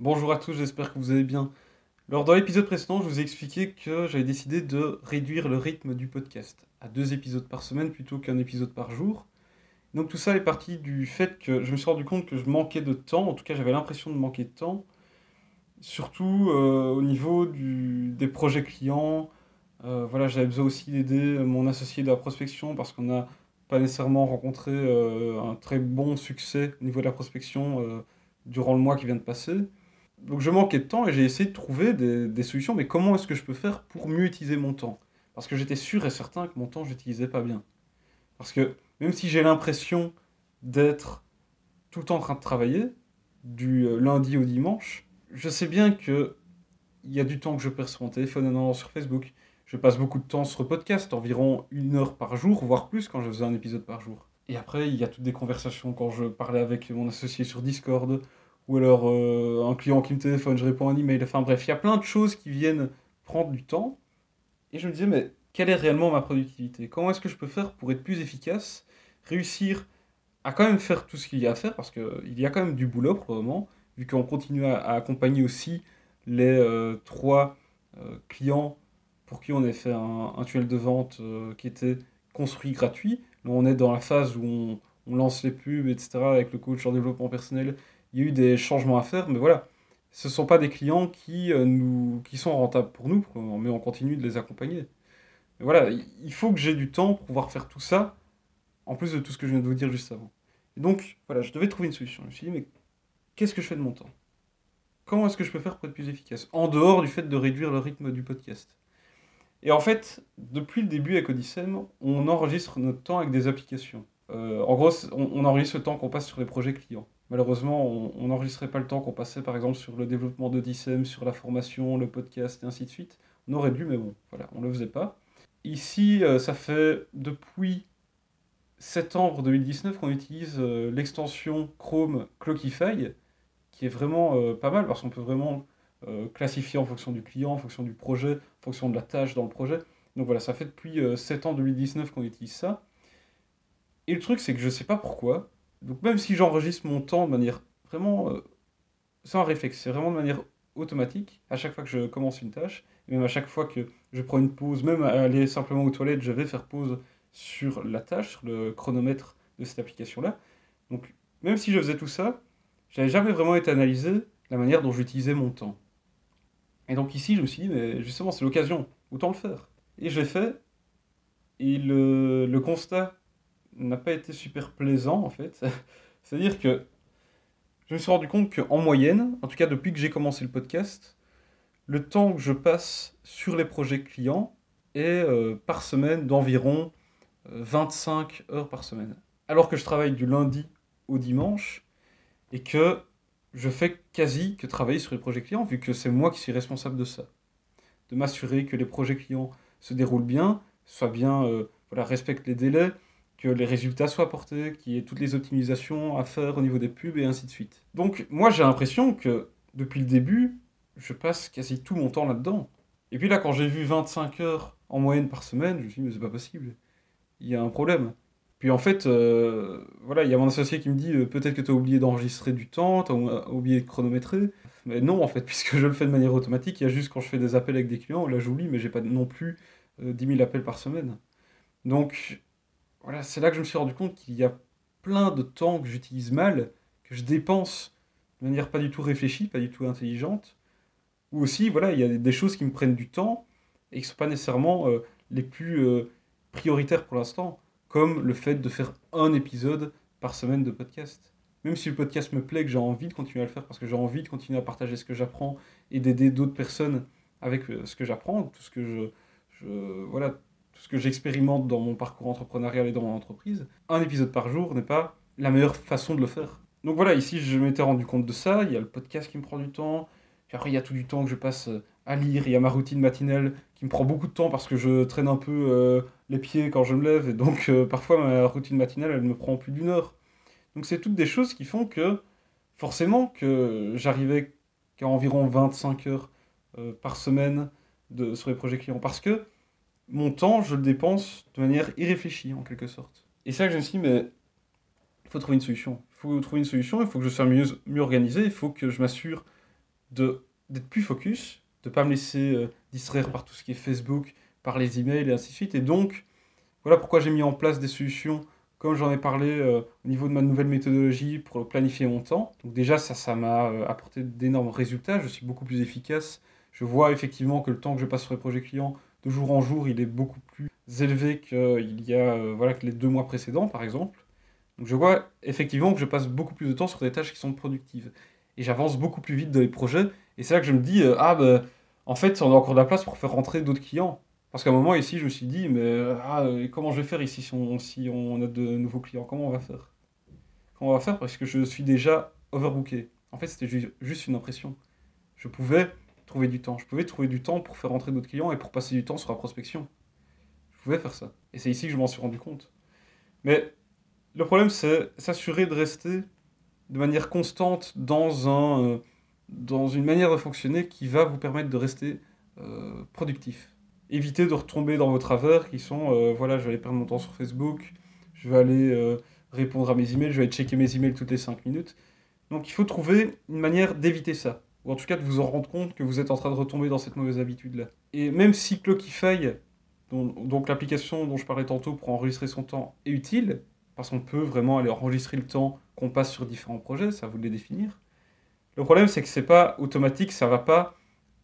Bonjour à tous, j'espère que vous allez bien. Lors dans l'épisode précédent, je vous ai expliqué que j'avais décidé de réduire le rythme du podcast à deux épisodes par semaine plutôt qu'un épisode par jour. Donc tout ça est parti du fait que je me suis rendu compte que je manquais de temps, en tout cas j'avais l'impression de manquer de temps, surtout euh, au niveau des projets clients. Euh, voilà, j'avais besoin aussi d'aider mon associé de la prospection parce qu'on n'a pas nécessairement rencontré euh, un très bon succès au niveau de la prospection durant le mois qui vient de passer. Donc je manquais de temps et j'ai essayé de trouver des, des solutions, mais comment est-ce que je peux faire pour mieux utiliser mon temps? Parce que j'étais sûr et certain que mon temps, je n'utilisais pas bien. Parce que même si j'ai l'impression d'être tout le temps en train de travailler, du euh, lundi au dimanche, je sais bien que il y a du temps que je perds sur mon téléphone en allant sur Facebook. Je passe beaucoup de temps sur le podcast, environ une heure par jour, voire plus quand je faisais un épisode par jour. Et après, il y a toutes des conversations quand je parlais avec mon associé sur Discord, ou alors euh, un client qui me téléphone, je réponds à un email. Enfin bref, il y a plein de choses qui viennent prendre du temps. Et je me disais, mais quelle est réellement ma productivité? Comment est-ce que je peux faire pour être plus efficace Réussir à quand même faire tout ce qu'il y a à faire, parce qu'il y a quand même du boulot pour le moment, vu qu'on continue à, accompagner aussi les euh, trois euh, clients pour qui on a fait un, un tunnel de vente qui était construit gratuit. Là, on est dans la phase où on, on lance les pubs, etc., avec le coach en développement personnel il y a eu des changements à faire, mais voilà, ce ne sont pas des clients qui, euh, sont rentables pour nous, mais on continue de les accompagner. Mais voilà, il faut que j'ai du temps pour pouvoir faire tout ça, en plus de tout ce que je viens de vous dire juste avant. Et donc, voilà, je devais trouver une solution. Je me suis dit, mais qu'est-ce que je fais de mon temps? Comment est-ce que je peux faire pour être plus efficace? En dehors du fait de réduire le rythme du podcast. Et en fait, depuis le début avec Odyssem, on enregistre notre temps avec des applications. Euh, en gros, on, enregistre le temps qu'on passe sur les projets clients. Malheureusement, on n'enregistrait pas le temps qu'on passait par exemple sur le développement de DSM, sur la formation, le podcast et ainsi de suite. On aurait dû, mais bon, voilà, on ne le faisait pas. Ici, euh, ça fait depuis septembre 2019 qu'on utilise euh, l'extension Chrome Clockify, qui est vraiment pas mal parce qu'on peut vraiment classifier en fonction du client, en fonction du projet, en fonction de la tâche dans le projet. Donc voilà, ça fait depuis septembre 2019 qu'on utilise ça. Et le truc, c'est que je sais pas pourquoi, donc même si j'enregistre mon temps de manière vraiment euh, sans réflexe, c'est vraiment de manière automatique, à chaque fois que je commence une tâche, et même à chaque fois que je prends une pause, même à aller simplement aux toilettes, je vais faire pause sur la tâche, sur le chronomètre de cette application-là. Donc même si je faisais tout ça, j'avais jamais vraiment été analysé la manière dont j'utilisais mon temps. Et donc ici, je me suis dit, mais justement, c'est l'occasion, autant le faire. Et je l'ai fait, et le, le constat n'a pas été super plaisant en fait. C'est-à-dire que je me suis rendu compte qu'en moyenne, en tout cas depuis que j'ai commencé le podcast, le temps que je passe sur les projets clients est euh, par semaine d'environ 25 euh, heures par semaine. Alors que je travaille du lundi au dimanche et que je fais quasi que travailler sur les projets clients vu que c'est moi qui suis responsable de ça. De m'assurer que les projets clients se déroulent bien, soient bien, euh, voilà, respectent les délais, que les résultats soient portés, qu'il y ait toutes les optimisations à faire au niveau des pubs et ainsi de suite. Donc moi j'ai l'impression que depuis le début, je passe quasi tout mon temps là-dedans. Et puis là quand j'ai vu 25 heures en moyenne par semaine, je me suis dit mais c'est pas possible, il y a un problème. Puis en fait, euh, voilà, il y a mon associé qui me dit euh, peut-être que tu as oublié d'enregistrer du temps, tu as oublié de chronométrer. Mais non, en fait, puisque je le fais de manière automatique, il y a juste quand je fais des appels avec des clients, là j'oublie, mais j'ai pas non plus 10 euh, 000 appels par semaine. Donc voilà, c'est là que je me suis rendu compte qu'il y a plein de temps que j'utilise mal, que je dépense de manière pas du tout réfléchie, pas du tout intelligente. Ou aussi, voilà, il y a des choses qui me prennent du temps et qui ne sont pas nécessairement euh, les plus euh, prioritaires pour l'instant, comme le fait de faire un épisode par semaine de podcast. Même si le podcast me plaît, que j'ai envie de continuer à le faire parce que j'ai envie de continuer à partager ce que j'apprends et d'aider d'autres personnes avec euh, ce que j'apprends, tout ce que je, je voilà, tout ce que j'expérimente dans mon parcours entrepreneurial et dans mon entreprise, un épisode par jour n'est pas la meilleure façon de le faire. Donc voilà, ici je m'étais rendu compte de ça, il y a le podcast qui me prend du temps, puis après il y a tout du temps que je passe euh, à lire, il y a ma routine matinale qui me prend beaucoup de temps parce que je traîne un peu euh, les pieds quand je me lève, et donc euh, parfois ma routine matinale elle me prend plus d'une heure. Donc c'est toutes des choses qui font que forcément que j'arrivais qu'à environ 25 heures par semaine de, sur les projets clients, parce que mon temps, je le dépense de manière irréfléchie, en quelque sorte. Et ça, je me suis dit, mais il faut trouver une solution. Il faut trouver une solution, il faut que je sois mieux, mieux organisé, il faut que je m'assure d'être plus focus, de ne pas me laisser euh, distraire par tout ce qui est Facebook, par les emails et ainsi de suite. Et donc, voilà pourquoi j'ai mis en place des solutions, comme j'en ai parlé euh, au niveau de ma nouvelle méthodologie pour planifier mon temps. Donc déjà, ça, ça m'a euh, apporté d'énormes résultats. Je suis beaucoup plus efficace. Je vois effectivement que le temps que je passe sur les projets clients, de jour en jour, il est beaucoup plus élevé qu'il y a voilà, que les deux mois précédents, par exemple. Donc je vois effectivement que je passe beaucoup plus de temps sur des tâches qui sont productives. Et j'avance beaucoup plus vite dans les projets. Et c'est là que je me dis, euh, ah ben, en fait, on a encore de la place pour faire rentrer d'autres clients. Parce qu'à un moment ici, je me suis dit, mais euh, ah, comment je vais faire ici si on a de nouveaux clients? Comment on va faire? Comment on va faire? Parce que je suis déjà overbooké. En fait, c'était juste une impression. Je pouvais trouver du temps. Je pouvais trouver du temps pour faire rentrer d'autres clients et pour passer du temps sur la prospection. Je pouvais faire ça. Et c'est ici que je m'en suis rendu compte. Mais le problème, c'est s'assurer de rester de manière constante dans, un, euh, dans une manière de fonctionner qui va vous permettre de rester euh, productif. Évitez de retomber dans vos travers qui sont, euh, voilà, je vais aller perdre mon temps sur Facebook, je vais aller répondre à mes emails, je vais aller checker mes emails toutes les 5 minutes. Donc il faut trouver une manière d'éviter ça. Ou en tout cas de vous en rendre compte que vous êtes en train de retomber dans cette mauvaise habitude-là. Et même si Clockify, donc l'application dont je parlais tantôt pour enregistrer son temps, est utile, parce qu'on peut vraiment aller enregistrer le temps qu'on passe sur différents projets, ça vous le définir. Le problème, c'est que c'est pas automatique, ça va pas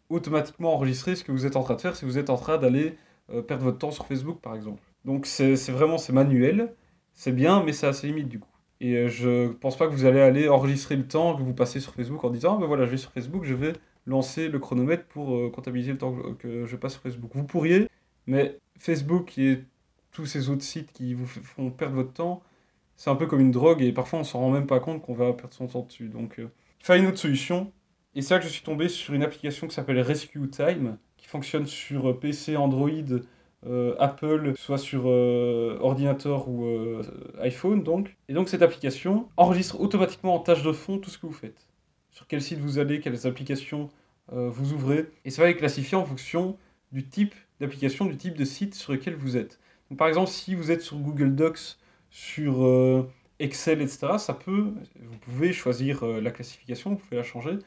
automatiquement enregistrer ce que vous êtes en train de faire si vous êtes en train d'aller euh, perdre votre temps sur Facebook, par exemple. Donc c'est vraiment, c'est manuel, c'est bien, mais c'est assez limite du coup. Et euh, je pense pas que vous allez aller enregistrer le temps que vous passez sur Facebook en disant, ah ben voilà, je vais sur Facebook, je vais lancer le chronomètre pour euh, comptabiliser le temps que je passe sur Facebook. Vous pourriez, mais Facebook est tous ces autres sites qui vous font perdre votre temps, c'est un peu comme une drogue et parfois on s'en rend même pas compte qu'on va perdre son temps dessus. Donc euh, il fallait une autre solution. Et c'est là que je suis tombé sur une application qui s'appelle Rescue Time, qui fonctionne sur euh, PC, Android, euh, Apple, soit sur ordinateur ou iPhone donc. Et donc cette application enregistre automatiquement en tâche de fond tout ce que vous faites. Sur quel site vous allez, quelles applications vous ouvrez. Et ça va les classifier en fonction du type d'application, du type de site sur lequel vous êtes par exemple, si vous êtes sur Google Docs, sur euh, Excel, etc., ça peut, vous pouvez choisir euh, la classification, vous pouvez la changer,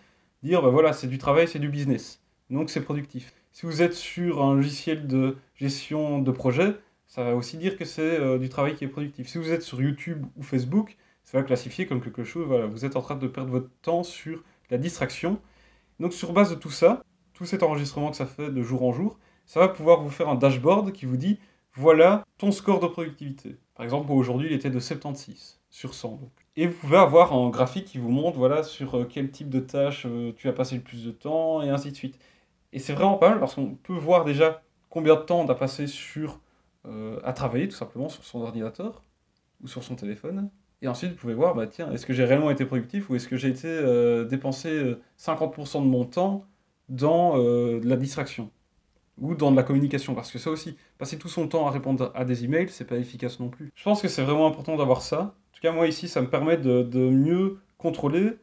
dire, ben voilà, c'est du travail, c'est du business, donc c'est productif. Si vous êtes sur un logiciel de gestion de projet, ça va aussi dire que c'est euh, du travail qui est productif. Si vous êtes sur YouTube ou Facebook, ça va classifier comme quelque chose, voilà, vous êtes en train de perdre votre temps sur la distraction. Donc sur base de tout ça, tout cet enregistrement que ça fait de jour en jour, ça va pouvoir vous faire un dashboard qui vous dit voilà ton score de productivité. Par exemple, aujourd'hui, il était de 76 sur 100. Et vous pouvez avoir un graphique qui vous montre voilà, sur euh, quel type de tâche euh, tu as passé le plus de temps, et ainsi de suite. Et c'est vraiment pas mal parce qu'on peut voir déjà combien de temps on a passé sur, euh, à travailler tout simplement sur son ordinateur ou sur son téléphone. Et ensuite, vous pouvez voir, bah, tiens, est-ce que j'ai réellement été productif ou est-ce que j'ai été dépensé 50% de mon temps dans la distraction ou dans de la communication, parce que ça aussi, passer tout son temps à répondre à des emails, c'est pas efficace non plus. Je pense que c'est vraiment important d'avoir ça. En tout cas, moi ici, ça me permet de, de mieux contrôler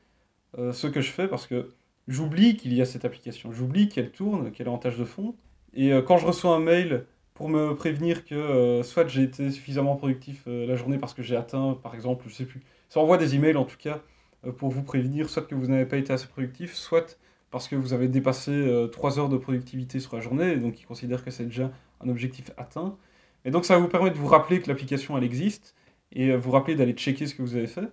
euh, ce que je fais, parce que j'oublie qu'il y a cette application, j'oublie qu'elle tourne, qu'elle est en tâche de fond, et euh, quand je reçois un mail pour me prévenir que euh, soit j'ai été suffisamment productif la journée parce que j'ai atteint, par exemple, je sais plus, ça envoie des emails en tout cas pour vous prévenir, soit que vous n'avez pas été assez productif, soit parce que vous avez dépassé 3 euh, heures de productivité sur la journée, et donc ils considèrent que c'est déjà un objectif atteint. Et donc ça va vous permettre de vous rappeler que l'application elle existe, et euh, vous rappeler d'aller checker ce que vous avez fait.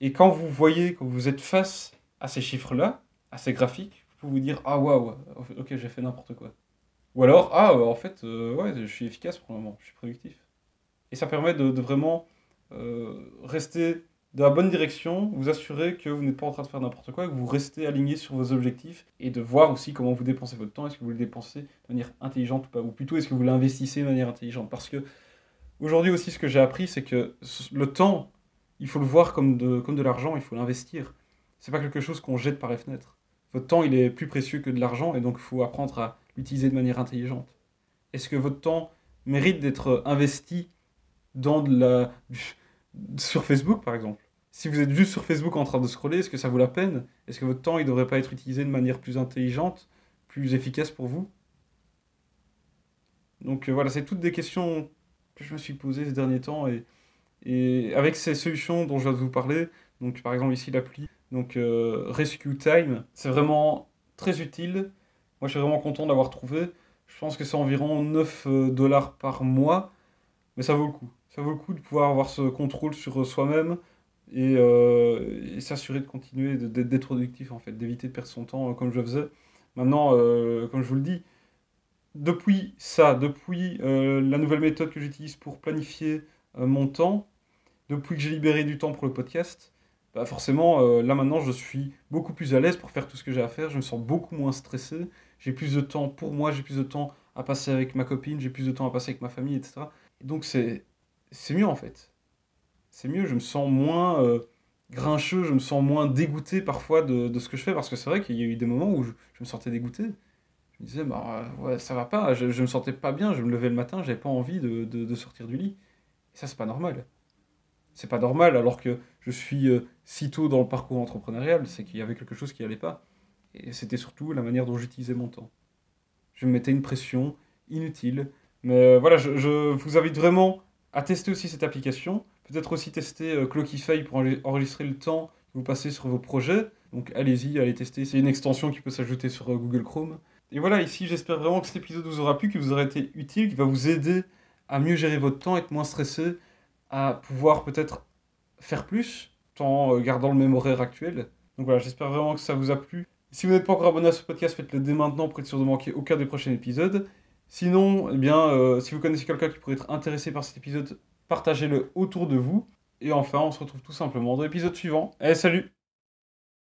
Et quand vous voyez que vous êtes face à ces chiffres-là, à ces graphiques, vous dire Ah waouh, ok, j'ai fait n'importe quoi. Ou alors Ah, en fait, euh, ouais, je suis efficace pour le moment, je suis productif. Et ça permet de, vraiment rester dans la bonne direction, vous assurer que vous n'êtes pas en train de faire n'importe quoi, que vous restez aligné sur vos objectifs et de voir aussi comment vous dépensez votre temps. Est-ce que vous le dépensez de manière intelligente ou pas? Ou plutôt, est-ce que vous l'investissez de manière intelligente? Parce que aujourd'hui aussi, ce que j'ai appris, c'est que le temps, il faut le voir comme de, comme de l'argent, il faut l'investir. C'est pas quelque chose qu'on jette par les fenêtres. Votre temps, il est plus précieux que de l'argent et donc il faut apprendre à l'utiliser de manière intelligente. Est-ce que votre temps mérite d'être investi dans de la... sur Facebook, par exemple? Si vous êtes juste sur Facebook en train de scroller, est-ce que ça vaut la peine? Est-ce que votre temps il devrait pas être utilisé de manière plus intelligente, plus efficace pour vous? Donc euh, voilà, c'est toutes des questions que je me suis posées ces derniers temps et, et avec ces solutions dont je viens de vous parler, donc par exemple ici l'appli Donc Rescue Time, c'est vraiment très utile. Moi, je suis vraiment content d'avoir trouvé. Je pense que c'est environ 9 dollars par mois, mais ça vaut le coup. Ça vaut le coup de pouvoir avoir ce contrôle sur soi-même et, s'assurer de continuer d'être productif, en fait, d'éviter de perdre son temps comme je faisais. Maintenant, comme je vous le dis, depuis ça, depuis euh, la nouvelle méthode que j'utilise pour planifier euh, mon temps, depuis que j'ai libéré du temps pour le podcast, bah forcément, euh, là maintenant, je suis beaucoup plus à l'aise pour faire tout ce que j'ai à faire. Je me sens beaucoup moins stressé. J'ai plus de temps pour moi, j'ai plus de temps à passer avec ma copine, j'ai plus de temps à passer avec ma famille, etc. donc, c'est, mieux en fait. C'est mieux, je me sens moins grincheux, je me sens moins dégoûté parfois de, de, ce que je fais parce que c'est vrai qu'il y a eu des moments où je me sentais dégoûté je me disais, bah, ouais, ça va pas, je, je me sentais pas bien, je me levais le matin, j'avais pas envie de, de, sortir du lit. Et ça, c'est pas normal. C'est pas normal alors que je suis euh, si tôt dans le parcours entrepreneurial, c'est qu'il y avait quelque chose qui allait pas. Et c'était surtout la manière dont j'utilisais mon temps. Je me mettais une pression inutile. Mais euh, voilà, je, vous invite vraiment à tester aussi cette application. Peut-être aussi tester euh, Clockify pour enregistrer le temps que vous passez sur vos projets. Donc allez-y, allez tester. C'est une extension qui peut s'ajouter sur Google Chrome. Et voilà, ici, j'espère vraiment que cet épisode vous aura plu, qu'il vous aura été utile, qu'il va vous aider à mieux gérer votre temps, être moins stressé, à pouvoir peut-être faire plus, tout en euh, gardant le même horaire actuel. Donc voilà, j'espère vraiment que ça vous a plu. Si vous n'êtes pas encore abonné à ce podcast, faites-le dès maintenant pour être sûr de manquer aucun des prochains épisodes. Sinon, eh bien, euh, si vous connaissez quelqu'un qui pourrait être intéressé par cet épisode, partagez-le autour de vous. Et enfin, on se retrouve tout simplement dans l'épisode suivant. Allez, salut